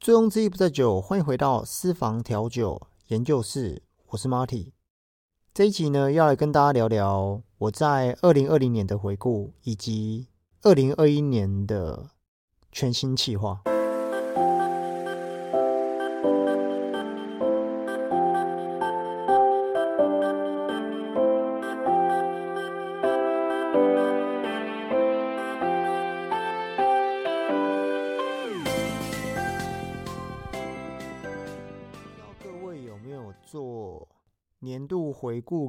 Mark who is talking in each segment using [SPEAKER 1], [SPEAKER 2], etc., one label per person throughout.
[SPEAKER 1] 醉翁之意不在酒，欢迎回到私房调酒研究室，我是 Marty。这一集呢，要来跟大家聊聊我在二零二零年的回顾，以及二零二一年的全新企划。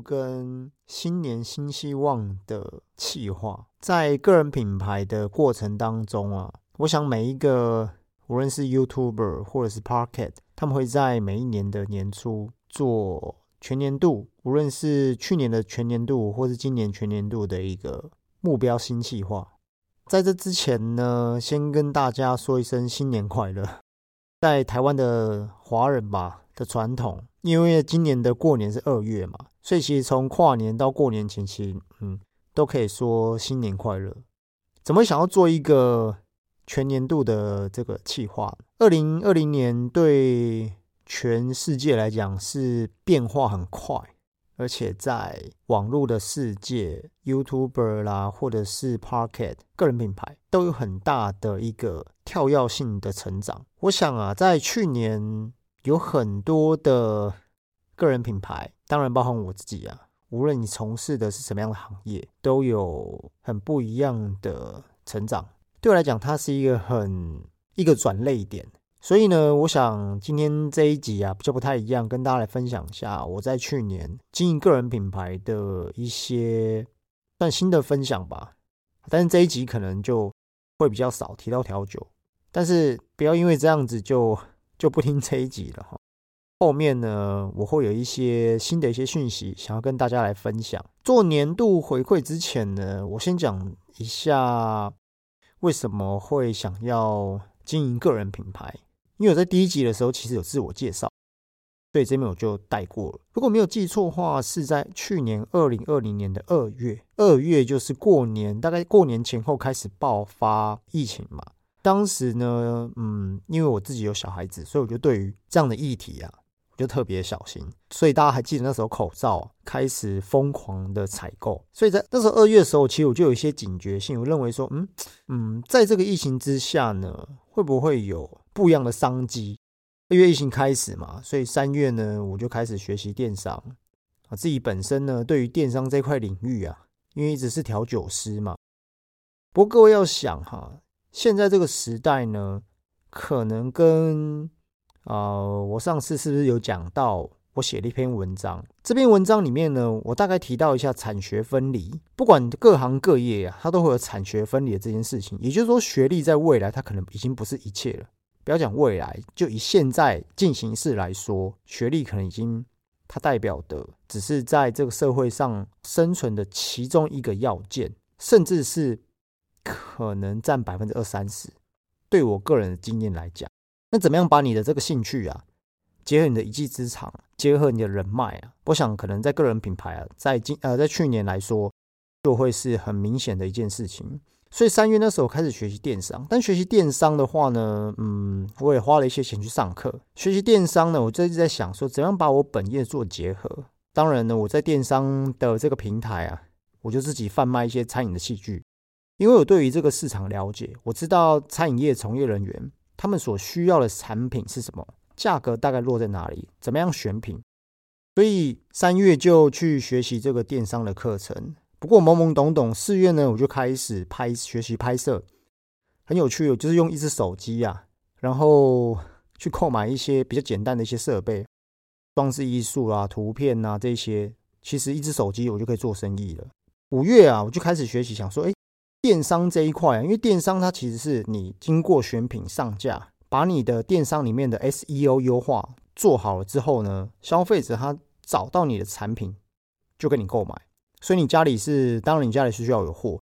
[SPEAKER 1] 跟新年新希望的企划？在个人品牌的过程当中啊，我想每一个无论是 YouTuber 或者是 Parket，他们会在每一年的年初做全年度，无论是去年的全年度或是今年全年度的一个目标新计划。在这之前呢，先跟大家说一声新年快乐。在台湾的华人吧的传统，因为今年的过年是二月嘛，所以其实从跨年到过年前期，嗯，都可以说新年快乐。怎么想要做一个全年度的这个计划？二零二零年对全世界来讲是变化很快，而且在网络的世界，YouTuber 啦，或者是 Pocket 个人品牌，都有很大的一个跳跃性的成长。我想啊，在去年有很多的个人品牌，当然包含我自己啊，无论你从事的是什么样的行业，都有很不一样的成长。对我来讲，它是一个很一个转类点。所以呢，我想今天这一集啊，就不太一样，跟大家来分享一下我在去年经营个人品牌的一些算新的分享吧。但是这一集可能就会比较少提到调酒。但是不要因为这样子就就不听这一集了哈。后面呢，我会有一些新的一些讯息想要跟大家来分享。做年度回馈之前呢，我先讲一下为什么会想要经营个人品牌。因为我在第一集的时候其实有自我介绍，所以这边我就带过了。如果没有记错的话，是在去年二零二零年的二月，二月就是过年，大概过年前后开始爆发疫情嘛。当时呢，嗯，因为我自己有小孩子，所以我就对于这样的议题啊，就特别小心。所以大家还记得那时候口罩开始疯狂的采购，所以在那时候二月的时候，其实我就有一些警觉性，我认为说，嗯嗯，在这个疫情之下呢，会不会有不一样的商机？二月疫情开始嘛，所以三月呢，我就开始学习电商啊，自己本身呢，对于电商这块领域啊，因为一直是调酒师嘛。不过各位要想哈。现在这个时代呢，可能跟啊，我上次是不是有讲到？我写了一篇文章，这篇文章里面呢，我大概提到一下产学分离。不管各行各业啊，它都会有产学分离的这件事情。也就是说，学历在未来它可能已经不是一切了。不要讲未来，就以现在进行式来说，学历可能已经它代表的只是在这个社会上生存的其中一个要件，甚至是。可能占百分之二三十，对我个人的经验来讲，那怎么样把你的这个兴趣啊，结合你的一技之长，结合你的人脉啊，我想可能在个人品牌啊，在今呃在去年来说，就会是很明显的一件事情。所以三月那时候开始学习电商，但学习电商的话呢，嗯，我也花了一些钱去上课学习电商呢。我就一直在想说，怎样把我本业做结合。当然呢，我在电商的这个平台啊，我就自己贩卖一些餐饮的器具。因为我对于这个市场了解，我知道餐饮业从业人员他们所需要的产品是什么，价格大概落在哪里，怎么样选品，所以三月就去学习这个电商的课程。不过懵懵懂懂，四月呢我就开始拍学习拍摄，很有趣，就是用一只手机啊，然后去购买一些比较简单的一些设备，装饰艺术啊、图片啊这些，其实一只手机我就可以做生意了。五月啊，我就开始学习，想说，哎。电商这一块啊，因为电商它其实是你经过选品上架，把你的电商里面的 SEO 优化做好了之后呢，消费者他找到你的产品就跟你购买。所以你家里是，当然你家里是需要有货，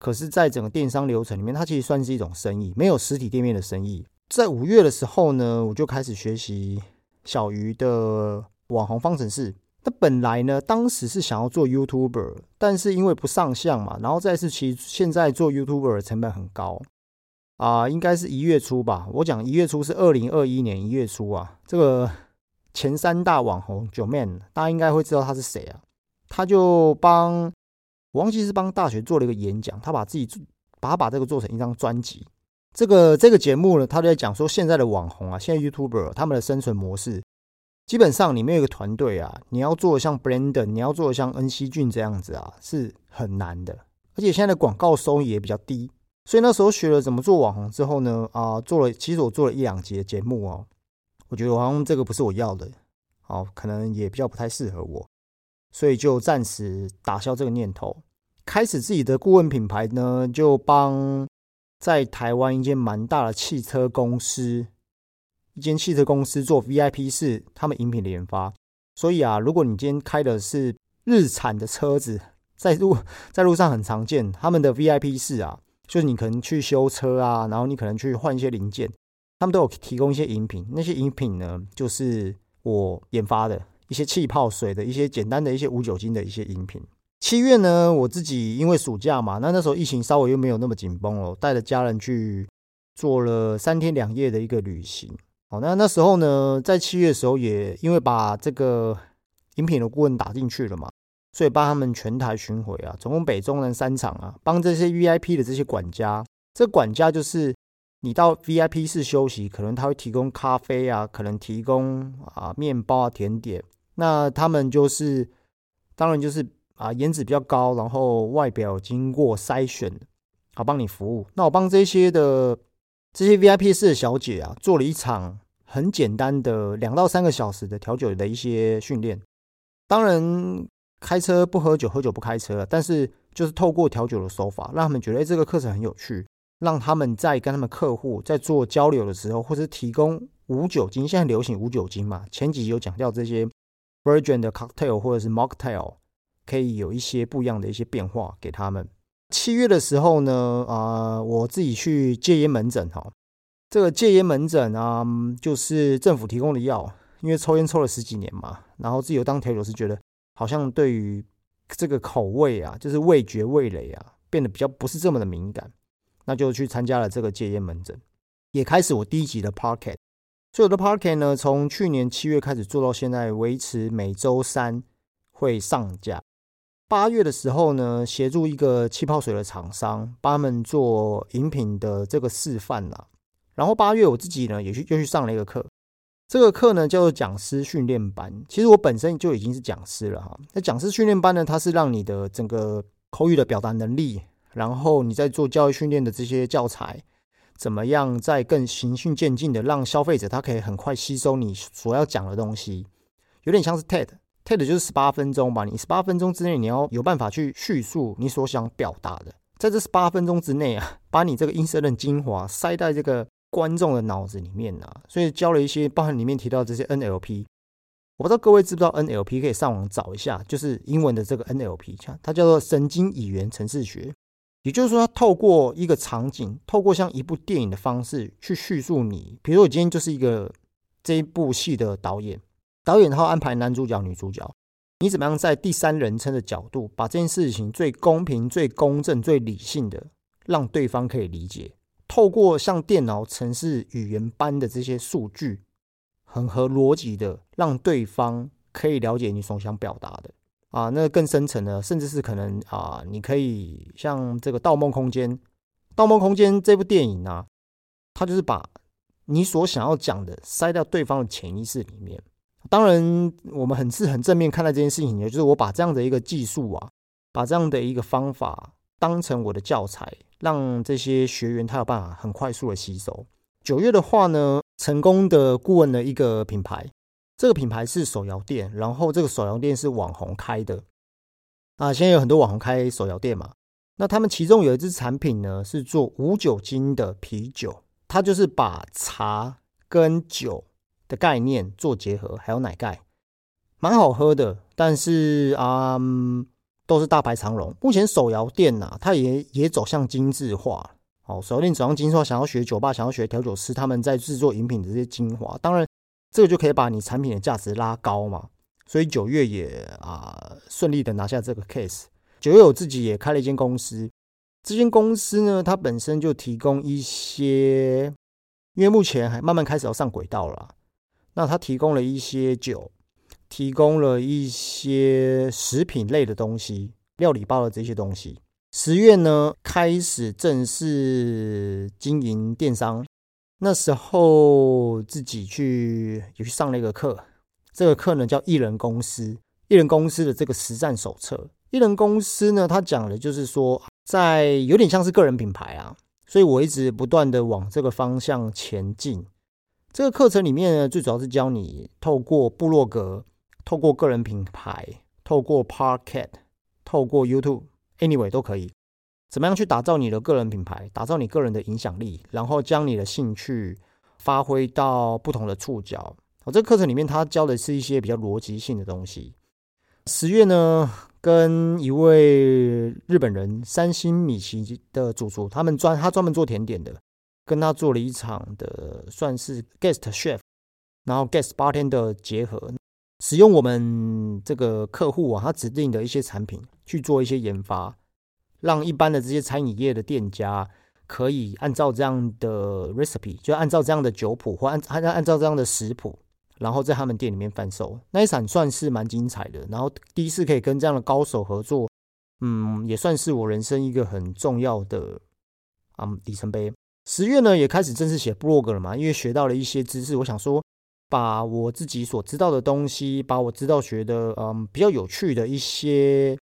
[SPEAKER 1] 可是，在整个电商流程里面，它其实算是一种生意，没有实体店面的生意。在五月的时候呢，我就开始学习小鱼的网红方程式。那本来呢，当时是想要做 YouTuber，但是因为不上相嘛，然后再是其现在做 YouTuber 的成本很高，啊，应该是一月初吧。我讲一月初是二零二一年一月初啊。这个前三大网红九 man，大家应该会知道他是谁啊？他就帮我忘记是帮大学做了一个演讲，他把自己把他把这个做成一张专辑。这个这个节目呢，他就在讲说现在的网红啊，现在 YouTuber 他们的生存模式，基本上你没有一个团队啊，你要做像 Brandon，你要做像恩熙俊这样子啊，是很难的。而且现在的广告收益也比较低，所以那时候学了怎么做网红之后呢，啊，做了其实我做了一两节节目哦，我觉得好像这个不是我要的，哦，可能也比较不太适合我，所以就暂时打消这个念头，开始自己的顾问品牌呢，就帮。在台湾一间蛮大的汽车公司，一间汽车公司做 VIP 是他们饮品的研发。所以啊，如果你今天开的是日产的车子，在路在路上很常见，他们的 VIP 室啊，就是你可能去修车啊，然后你可能去换一些零件，他们都有提供一些饮品。那些饮品呢，就是我研发的一些气泡水的一些简单的一些无酒精的一些饮品。七月呢，我自己因为暑假嘛，那那时候疫情稍微又没有那么紧绷了，带着家人去做了三天两夜的一个旅行。好，那那时候呢，在七月的时候也因为把这个饮品的顾问打进去了嘛，所以帮他们全台巡回啊，总共北中南三场啊，帮这些 VIP 的这些管家，这管家就是你到 VIP 室休息，可能他会提供咖啡啊，可能提供啊面包啊甜点，那他们就是当然就是。啊，颜值比较高，然后外表经过筛选，好帮你服务。那我帮这些的这些 VIP 室的小姐啊，做了一场很简单的两到三个小时的调酒的一些训练。当然，开车不喝酒，喝酒不开车。但是就是透过调酒的手法，让他们觉得哎，这个课程很有趣，让他们在跟他们客户在做交流的时候，或是提供无酒精，现在流行无酒精嘛。前几集有讲到这些 Virgin 的 Cocktail 或者是 Mocktail。可以有一些不一样的一些变化给他们。七月的时候呢，啊，我自己去戒烟门诊哈。这个戒烟门诊啊，就是政府提供的药，因为抽烟抽了十几年嘛，然后自由当调酒师，觉得好像对于这个口味啊，就是味觉味蕾啊，变得比较不是这么的敏感，那就去参加了这个戒烟门诊，也开始我第一集的 Parket。所有的 Parket 呢，从去年七月开始做到现在，维持每周三会上架。八月的时候呢，协助一个气泡水的厂商，帮他们做饮品的这个示范啦。然后八月我自己呢，也去又去上了一个课，这个课呢叫做讲师训练班。其实我本身就已经是讲师了哈。那讲师训练班呢，它是让你的整个口语的表达能力，然后你在做教育训练的这些教材，怎么样在更循序渐进的让消费者他可以很快吸收你所要讲的东西，有点像是 TED。TED 就是十八分钟吧，你十八分钟之内你要有办法去叙述你所想表达的，在这十八分钟之内啊，把你这个音色的精华塞在这个观众的脑子里面啊，所以教了一些，包含里面提到这些 NLP，我不知道各位知不知道 NLP，可以上网找一下，就是英文的这个 NLP，它叫做神经语言程式学，也就是说，它透过一个场景，透过像一部电影的方式去叙述你，比如我今天就是一个这一部戏的导演。导演他安排男主角、女主角，你怎么样在第三人称的角度，把这件事情最公平、最公正、最理性的让对方可以理解？透过像电脑程式语言般的这些数据，很合逻辑的，让对方可以了解你所想表达的啊。那更深层的，甚至是可能啊，你可以像这个《盗梦空间》，《盗梦空间》这部电影啊，它就是把你所想要讲的塞到对方的潜意识里面。当然，我们很是很正面看待这件事情，也就是我把这样的一个技术啊，把这样的一个方法当成我的教材，让这些学员他有办法很快速的吸收。九月的话呢，成功的顾问的一个品牌，这个品牌是手摇店，然后这个手摇店是网红开的啊。现在有很多网红开手摇店嘛，那他们其中有一支产品呢，是做无酒精的啤酒，它就是把茶跟酒。的概念做结合，还有奶盖，蛮好喝的。但是啊，都是大排长龙。目前手摇店呐，它也也走向精致化。哦，手摇店走向精致化，想要学酒吧，想要学调酒师，他们在制作饮品的这些精华。当然，这个就可以把你产品的价值拉高嘛。所以九月也啊顺利的拿下这个 case。九月我自己也开了一间公司，这间公司呢，它本身就提供一些，因为目前还慢慢开始要上轨道了。那他提供了一些酒，提供了一些食品类的东西，料理包的这些东西。十月呢，开始正式经营电商。那时候自己去有去上了一个课，这个课呢叫艺人公司，艺人公司的这个实战手册。艺人公司呢，它讲的就是说。在有点像是个人品牌啊，所以我一直不断的往这个方向前进。这个课程里面呢，最主要是教你透过部落格、透过个人品牌、透过 Parket、透过 YouTube，Anyway 都可以，怎么样去打造你的个人品牌，打造你个人的影响力，然后将你的兴趣发挥到不同的触角。我这个课程里面，他教的是一些比较逻辑性的东西。十月呢？跟一位日本人三星米奇的主厨，他们专他专门做甜点的，跟他做了一场的算是 guest chef，然后 guest bartender 结合，使用我们这个客户啊，他指定的一些产品去做一些研发，让一般的这些餐饮业的店家可以按照这样的 recipe，就按照这样的酒谱或按按按照这样的食谱。然后在他们店里面贩售那一场算是蛮精彩的。然后第一次可以跟这样的高手合作，嗯，也算是我人生一个很重要的啊里程碑。十月呢也开始正式写 blog 了嘛，因为学到了一些知识，我想说把我自己所知道的东西，把我知道学的嗯比较有趣的一些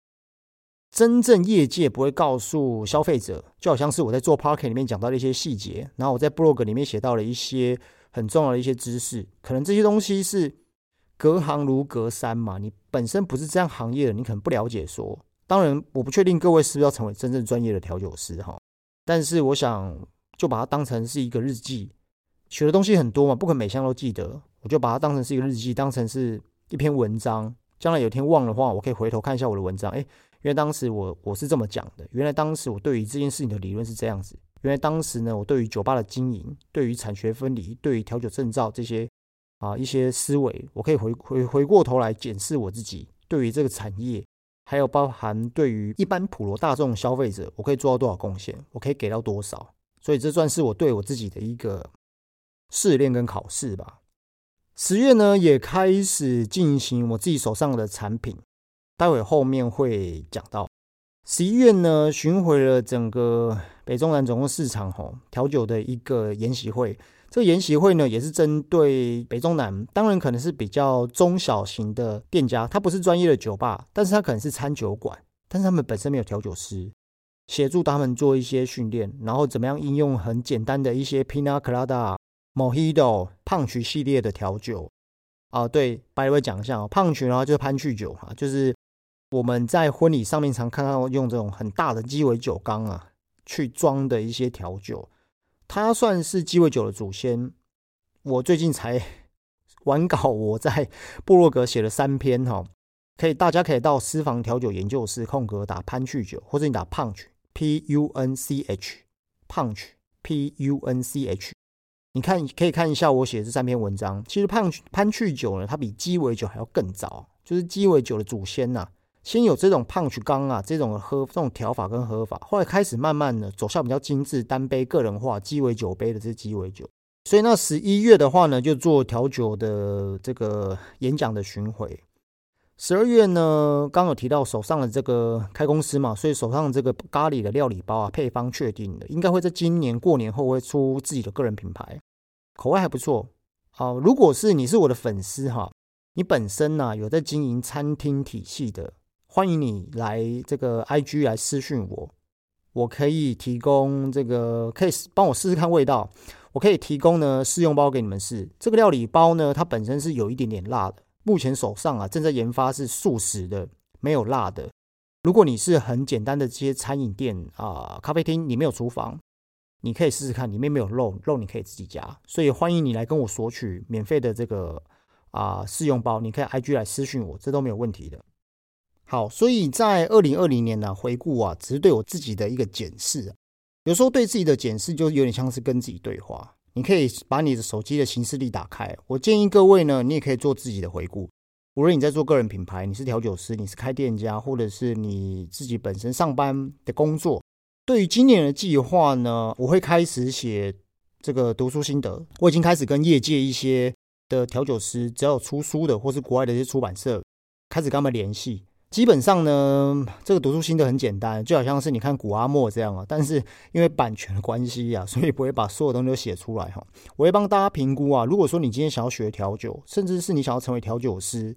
[SPEAKER 1] 真正业界不会告诉消费者，就好像是我在做 parking 里面讲到的一些细节，然后我在 blog 里面写到了一些。很重要的一些知识，可能这些东西是隔行如隔山嘛。你本身不是这样行业的，你可能不了解。说，当然我不确定各位是不是要成为真正专业的调酒师哈。但是我想就把它当成是一个日记，学的东西很多嘛，不可能每项都记得。我就把它当成是一个日记，当成是一篇文章。将来有一天忘的话，我可以回头看一下我的文章。哎，原来当时我我是这么讲的。原来当时我对于这件事情的理论是这样子。原来当时呢，我对于酒吧的经营，对于产学分离，对于调酒证照这些啊一些思维，我可以回回回过头来检视我自己对于这个产业，还有包含对于一般普罗大众消费者，我可以做到多少贡献，我可以给到多少。所以这算是我对我自己的一个试炼跟考试吧。十月呢，也开始进行我自己手上的产品，待会后面会讲到。十一月呢，巡回了整个北中南总共市场吼调酒的一个研习会。这个研习会呢，也是针对北中南，当然可能是比较中小型的店家，它不是专业的酒吧，但是它可能是餐酒馆，但是他们本身没有调酒师，协助他们做一些训练，然后怎么样应用很简单的一些 Pina Colada、Mojito、胖曲系列的调酒。啊，对，白位讲一下哦，胖曲然后就是潘趣酒哈，就是。我们在婚礼上面常看到用这种很大的鸡尾酒缸啊，去装的一些调酒，它算是鸡尾酒的祖先。我最近才 完稿，我在部落格写了三篇哈，可以大家可以到私房调酒研究室空格打潘趣酒，或者你打 punch p u n c h punch p u n c h，你看可以看一下我写的这三篇文章。其实潘潘趣酒呢，它比鸡尾酒还要更早，就是鸡尾酒的祖先呐。先有这种胖曲缸啊，这种喝这种调法跟喝法，后来开始慢慢的走向比较精致、单杯个人化、鸡尾酒杯的这鸡尾酒。所以那十一月的话呢，就做调酒的这个演讲的巡回。十二月呢，刚有提到手上的这个开公司嘛，所以手上这个咖喱的料理包啊，配方确定的，应该会在今年过年后会出自己的个人品牌，口味还不错。好，如果是你是我的粉丝哈，你本身呢有在经营餐厅体系的。欢迎你来这个 IG 来私讯我，我可以提供这个，可以帮我试试看味道。我可以提供呢试用包给你们试。这个料理包呢，它本身是有一点点辣的。目前手上啊正在研发是素食的，没有辣的。如果你是很简单的这些餐饮店啊、咖啡厅，你没有厨房，你可以试试看，里面没有肉，肉你可以自己加。所以欢迎你来跟我索取免费的这个啊试用包，你可以 IG 来私讯我，这都没有问题的。好，所以在二零二零年呢，回顾啊，只是对我自己的一个检视。有时候对自己的检视，就有点像是跟自己对话。你可以把你的手机的行事历打开。我建议各位呢，你也可以做自己的回顾。无论你在做个人品牌，你是调酒师，你是开店家，或者是你自己本身上班的工作，对于今年的计划呢，我会开始写这个读书心得。我已经开始跟业界一些的调酒师，只要有出书的或是国外的一些出版社，开始跟他们联系。基本上呢，这个读书心得很简单，就好像是你看古阿莫这样啊。但是因为版权的关系啊，所以不会把所有东西都写出来哈。我会帮大家评估啊。如果说你今天想要学调酒，甚至是你想要成为调酒师，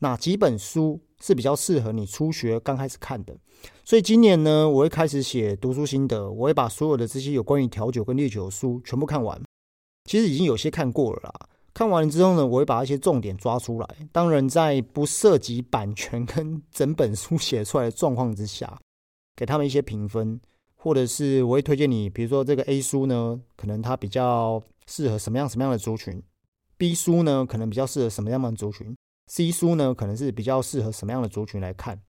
[SPEAKER 1] 哪几本书是比较适合你初学刚开始看的？所以今年呢，我会开始写读书心得，我会把所有的这些有关于调酒跟烈酒的书全部看完。其实已经有些看过了啦。看完之后呢，我会把一些重点抓出来。当然，在不涉及版权跟整本书写出来的状况之下，给他们一些评分，或者是我会推荐你，比如说这个 A 书呢，可能它比较适合什么样什么样的族群；B 书呢，可能比较适合什么样的族群；C 书呢，可能是比较适合什么样的族群来看。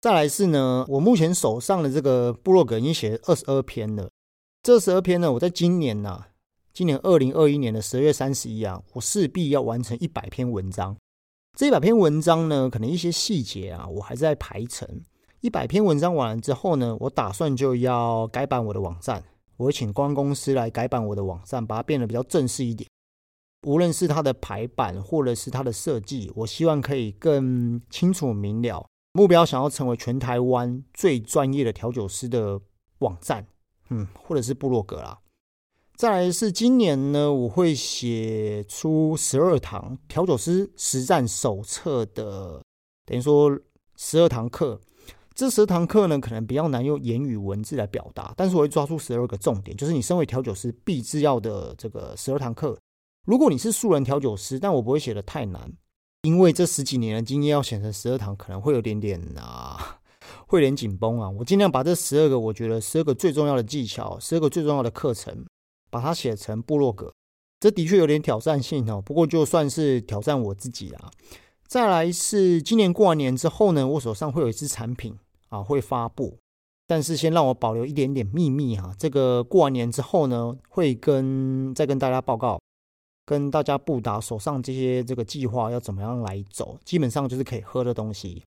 [SPEAKER 1] 再来是呢，我目前手上的这个部落格已经写二十二篇了。这十二篇呢，我在今年呢。今年二零二一年的十月三十一啊，我势必要完成一百篇文章。这一百篇文章呢，可能一些细节啊，我还在排程。一百篇文章完了之后呢，我打算就要改版我的网站。我会请光公司来改版我的网站，把它变得比较正式一点。无论是它的排版，或者是它的设计，我希望可以更清楚明了。目标想要成为全台湾最专业的调酒师的网站，嗯，或者是部落格啦。再来是今年呢，我会写出十二堂调酒师实战手册的，等于说十二堂课。这十二堂课呢，可能比较难用言语文字来表达，但是我会抓出十二个重点，就是你身为调酒师必制要的这个十二堂课。如果你是素人调酒师，但我不会写的太难，因为这十几年的经验要写成十二堂，可能会有点点啊，会有点紧绷啊。我尽量把这十二个，我觉得十二个最重要的技巧，十二个最重要的课程。把它写成部落格，这的确有点挑战性哦。不过就算是挑战我自己啦。再来是今年过完年之后呢，我手上会有一支产品啊会发布，但是先让我保留一点点秘密哈。这个过完年之后呢，会跟再跟大家报告，跟大家布达手上这些这个计划要怎么样来走。基本上就是可以喝的东西，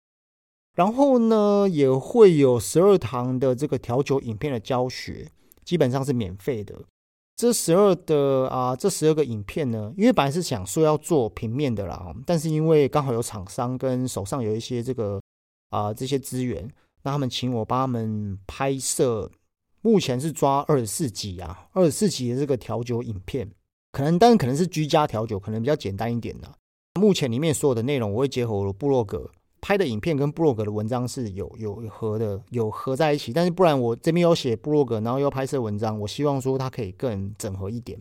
[SPEAKER 1] 然后呢也会有十二堂的这个调酒影片的教学，基本上是免费的。这十二的啊，这十二个影片呢，因为本来是想说要做平面的啦，但是因为刚好有厂商跟手上有一些这个啊这些资源，那他们请我帮他们拍摄，目前是抓二十四集啊，二十四集的这个调酒影片，可能但是可能是居家调酒，可能比较简单一点的。目前里面所有的内容，我会结合我的部落格。拍的影片跟布洛格的文章是有有合的，有合在一起。但是不然，我这边有写布洛格，然后又拍摄文章，我希望说它可以更整合一点。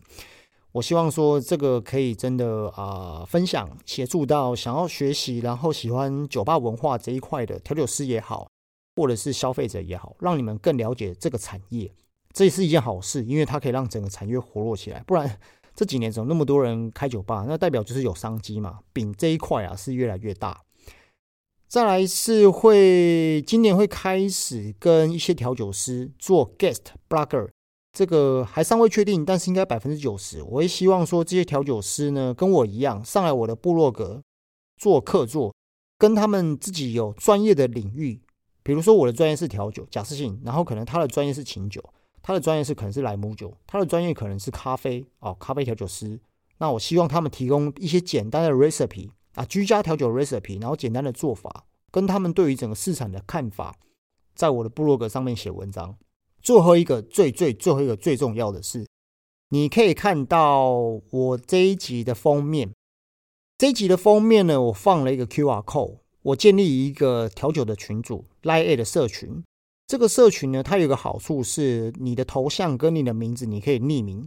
[SPEAKER 1] 我希望说这个可以真的啊，分享协助到想要学习，然后喜欢酒吧文化这一块的调酒师也好，或者是消费者也好，让你们更了解这个产业，这也是一件好事，因为它可以让整个产业活络起来。不然这几年怎么那么多人开酒吧？那代表就是有商机嘛，饼这一块啊是越来越大。再来是会今年会开始跟一些调酒师做 guest blogger，这个还尚未确定，但是应该百分之九十。我会希望说这些调酒师呢跟我一样上来我的部落格做客座，跟他们自己有专业的领域，比如说我的专业是调酒，假设性，然后可能他的专业是琴酒，他的专业是可能是莱姆酒，他的专业可能是咖啡哦，咖啡调酒师。那我希望他们提供一些简单的 recipe。啊，居家调酒 recipe，然后简单的做法，跟他们对于整个市场的看法，在我的部落格上面写文章。最后一个最最最后一个最重要的是，你可以看到我这一集的封面。这一集的封面呢，我放了一个 QR code，我建立一个调酒的群组 Line A 的社群。这个社群呢，它有个好处是，你的头像跟你的名字你可以匿名。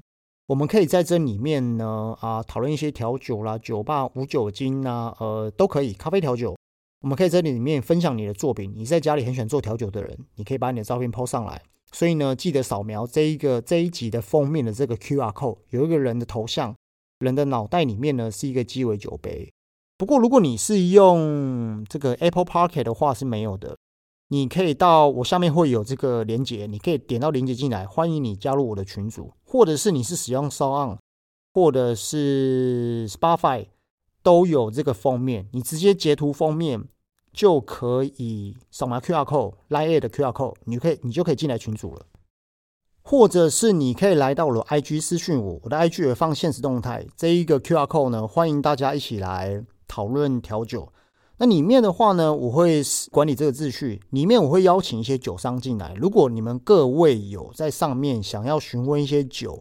[SPEAKER 1] 我们可以在这里面呢，啊，讨论一些调酒啦、酒吧无酒精啊，呃，都可以。咖啡调酒，我们可以在这里面分享你的作品。你在家里很喜欢做调酒的人，你可以把你的照片 PO 上来。所以呢，记得扫描这一个这一集的封面的这个 QR code，有一个人的头像，人的脑袋里面呢是一个鸡尾酒杯。不过，如果你是用这个 Apple Park 的话，是没有的。你可以到我下面会有这个连接，你可以点到连接进来，欢迎你加入我的群组，或者是你是使用 s o n 或者是 Spotify 都有这个封面，你直接截图封面就可以扫描 QR code、Line 的 QR code，你可以你就可以进来群组了。或者是你可以来到了 IG 私讯我，我的 IG 也放现实动态，这一个 QR code 呢，欢迎大家一起来讨论调酒。那里面的话呢，我会管理这个秩序，里面我会邀请一些酒商进来。如果你们各位有在上面想要询问一些酒，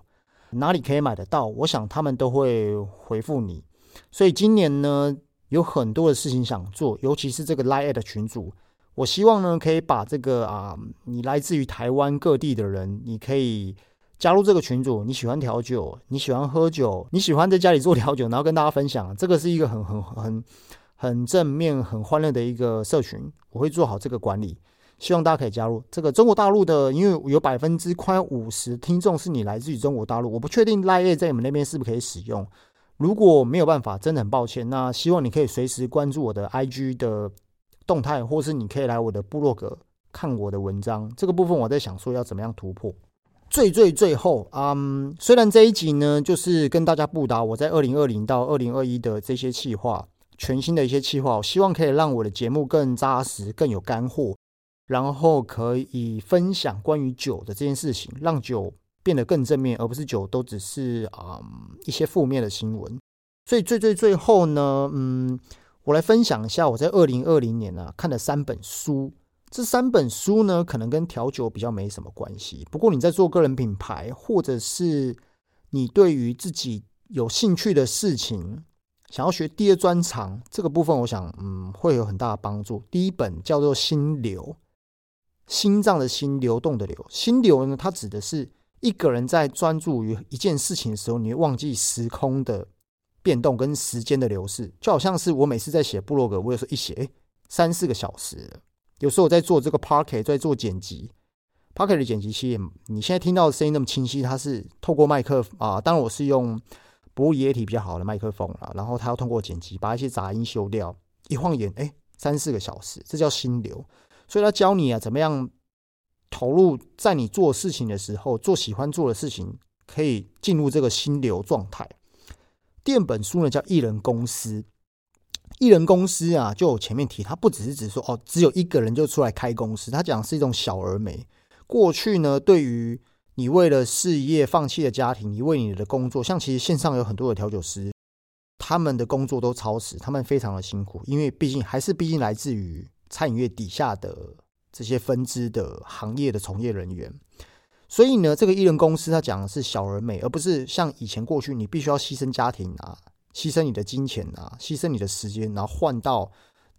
[SPEAKER 1] 哪里可以买得到，我想他们都会回复你。所以今年呢，有很多的事情想做，尤其是这个 Line 的群组。我希望呢，可以把这个啊，你来自于台湾各地的人，你可以加入这个群组。你喜欢调酒，你喜欢喝酒，你喜欢在家里做调酒，然后跟大家分享。这个是一个很很很很正面、很欢乐的一个社群。我会做好这个管理，希望大家可以加入。这个中国大陆的，因为有百分之快五十听众是你来自于中国大陆，我不确定 Line 在你们那边是不是可以使用。如果没有办法，真的很抱歉。那希望你可以随时关注我的 IG 的。动态，或是你可以来我的部落格看我的文章。这个部分我在想说要怎么样突破。最最最后，嗯，虽然这一集呢，就是跟大家布达我在二零二零到二零二一的这些计划，全新的一些企划，我希望可以让我的节目更扎实、更有干货，然后可以分享关于酒的这件事情，让酒变得更正面，而不是酒都只是啊一些负面的新闻。所以最最最后呢，嗯。我来分享一下我在二零二零年呢看的三本书。这三本书呢，可能跟调酒比较没什么关系。不过你在做个人品牌，或者是你对于自己有兴趣的事情，想要学第二专长这个部分，我想嗯会有很大的帮助。第一本叫做《心流》，心脏的心，流动的流。心流呢，它指的是一个人在专注于一件事情的时候，你会忘记时空的。变动跟时间的流逝，就好像是我每次在写部落格，我有时候一写，哎，三四个小时。有时候我在做这个 p o c k e t 在做剪辑 p o c k e t 的剪辑器，你现在听到的声音那么清晰，它是透过麦克啊，当然我是用博液体比较好的麦克风了，然后他要通过剪辑把一些杂音修掉，一晃眼，哎，三四个小时，这叫心流。所以他教你啊，怎么样投入在你做事情的时候，做喜欢做的事情，可以进入这个心流状态。第二本书呢叫《艺人公司》，艺人公司啊，就我前面提，它不只是指说哦，只有一个人就出来开公司，它讲是一种小而美。过去呢，对于你为了事业放弃了家庭，你为你的工作，像其实线上有很多的调酒师，他们的工作都超时，他们非常的辛苦，因为毕竟还是毕竟来自于餐饮业底下的这些分支的行业的从业人员。所以呢，这个艺人公司他讲的是小而美，而不是像以前过去你必须要牺牲家庭啊，牺牲你的金钱啊，牺牲你的时间，然后换到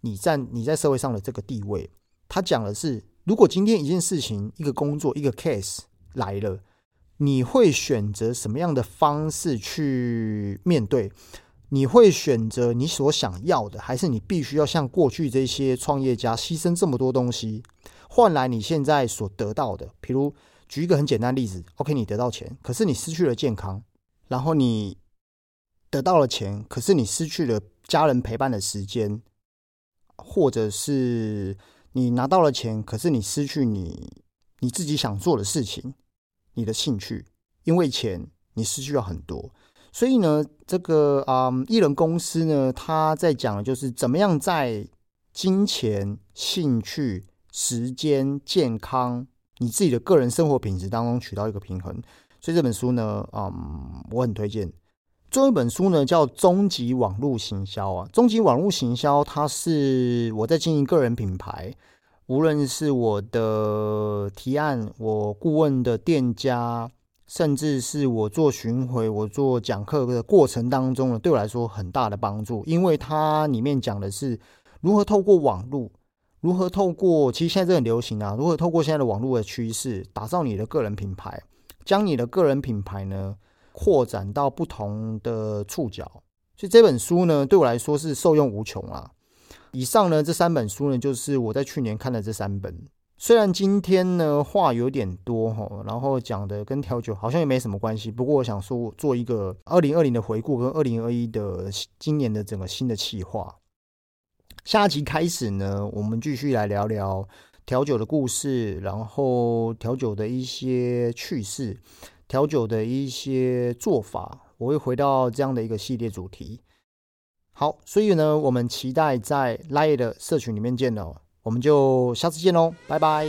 [SPEAKER 1] 你在你在社会上的这个地位。他讲的是，如果今天一件事情、一个工作、一个 case 来了，你会选择什么样的方式去面对？你会选择你所想要的，还是你必须要像过去这些创业家牺牲这么多东西，换来你现在所得到的？比如。举一个很简单例子，OK，你得到钱，可是你失去了健康；然后你得到了钱，可是你失去了家人陪伴的时间；或者是你拿到了钱，可是你失去你你自己想做的事情，你的兴趣，因为钱你失去了很多。所以呢，这个啊，艺人公司呢，他在讲的就是怎么样在金钱、兴趣、时间、健康。你自己的个人生活品质当中取到一个平衡，所以这本书呢，嗯，我很推荐。最后一本书呢，叫《终极网络行销》啊，《终极网络行销》它是我在经营个人品牌，无论是我的提案、我顾问的店家，甚至是我做巡回、我做讲课的过程当中呢，对我来说很大的帮助，因为它里面讲的是如何透过网络。如何透过其实现在这很流行啊？如何透过现在的网络的趋势，打造你的个人品牌，将你的个人品牌呢扩展到不同的触角？所以这本书呢，对我来说是受用无穷啊。以上呢这三本书呢，就是我在去年看的这三本。虽然今天呢话有点多哈，然后讲的跟调酒好像也没什么关系，不过我想说做一个二零二零的回顾跟二零二一的今年的整个新的企划。下集开始呢，我们继续来聊聊调酒的故事，然后调酒的一些趣事，调酒的一些做法，我会回到这样的一个系列主题。好，所以呢，我们期待在 Line 的社群里面见哦。我们就下次见喽，拜拜。